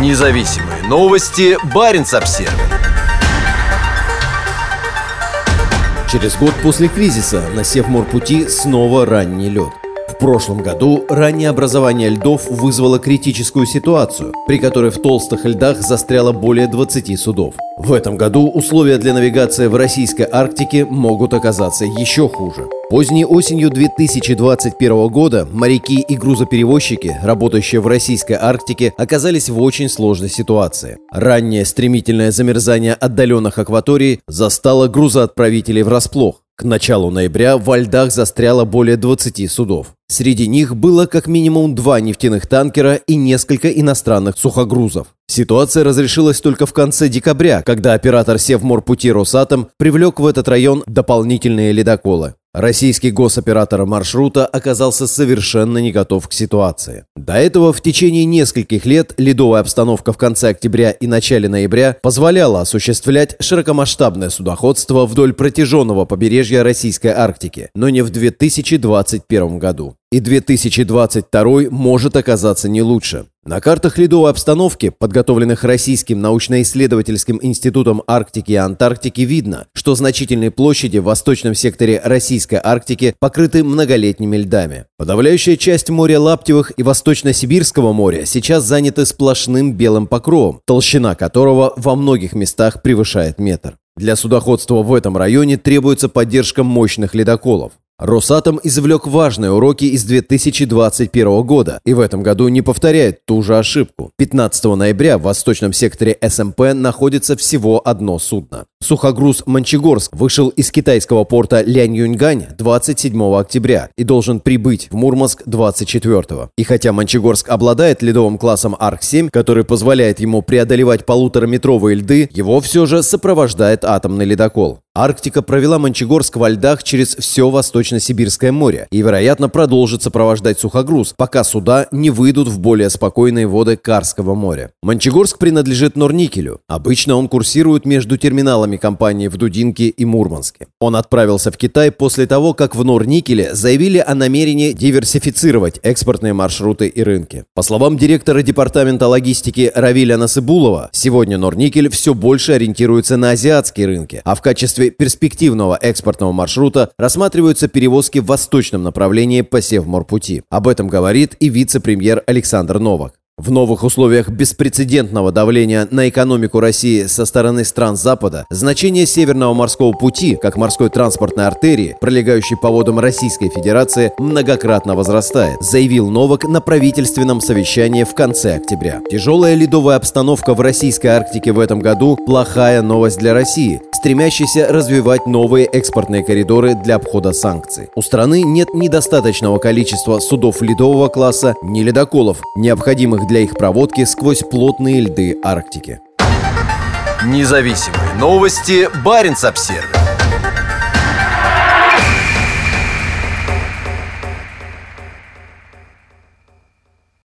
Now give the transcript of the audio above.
Независимые новости. Барин обсерва Через год после кризиса на Севморпути снова ранний лед. В прошлом году раннее образование льдов вызвало критическую ситуацию, при которой в толстых льдах застряло более 20 судов. В этом году условия для навигации в российской Арктике могут оказаться еще хуже. Поздней осенью 2021 года моряки и грузоперевозчики, работающие в российской Арктике, оказались в очень сложной ситуации. Раннее стремительное замерзание отдаленных акваторий застало грузоотправителей врасплох. К началу ноября во льдах застряло более 20 судов. Среди них было как минимум два нефтяных танкера и несколько иностранных сухогрузов. Ситуация разрешилась только в конце декабря, когда оператор Севморпути Росатом привлек в этот район дополнительные ледоколы. Российский госоператор маршрута оказался совершенно не готов к ситуации. До этого в течение нескольких лет ледовая обстановка в конце октября и начале ноября позволяла осуществлять широкомасштабное судоходство вдоль протяженного побережья Российской Арктики, но не в 2021 году. И 2022 может оказаться не лучше. На картах ледовой обстановки, подготовленных Российским научно-исследовательским институтом Арктики и Антарктики, видно, что значительные площади в восточном секторе Российской Арктики покрыты многолетними льдами. Подавляющая часть моря Лаптевых и Восточно-Сибирского моря сейчас заняты сплошным белым покровом, толщина которого во многих местах превышает метр. Для судоходства в этом районе требуется поддержка мощных ледоколов. Росатом извлек важные уроки из 2021 года и в этом году не повторяет ту же ошибку. 15 ноября в восточном секторе СМП находится всего одно судно. Сухогруз «Мончегорск» вышел из китайского порта Лянь-Юньгань 27 октября и должен прибыть в Мурманск 24. И хотя Мончегорск обладает ледовым классом Арк-7, который позволяет ему преодолевать полутораметровые льды, его все же сопровождает атомный ледокол. Арктика провела Мончегорск во льдах через все Восточно-Сибирское море и, вероятно, продолжит сопровождать сухогруз, пока суда не выйдут в более спокойные воды Карского моря. Мончегорск принадлежит Норникелю. Обычно он курсирует между терминалами компании в Дудинке и Мурманске. Он отправился в Китай после того, как в Норникеле заявили о намерении диверсифицировать экспортные маршруты и рынки. По словам директора департамента логистики Равиля Насыбулова, сегодня Норникель все больше ориентируется на азиатские рынки, а в качестве перспективного экспортного маршрута рассматриваются перевозки в восточном направлении по Севморпути. Об этом говорит и вице-премьер Александр Новак. В новых условиях беспрецедентного давления на экономику России со стороны стран Запада значение Северного морского пути, как морской транспортной артерии, пролегающей по водам Российской Федерации, многократно возрастает, заявил Новак на правительственном совещании в конце октября. Тяжелая ледовая обстановка в российской Арктике в этом году – плохая новость для России, стремящейся развивать новые экспортные коридоры для обхода санкций. У страны нет недостаточного количества судов ледового класса, ни ледоколов, необходимых для их проводки сквозь плотные льды Арктики. Независимые новости. Барин обсервис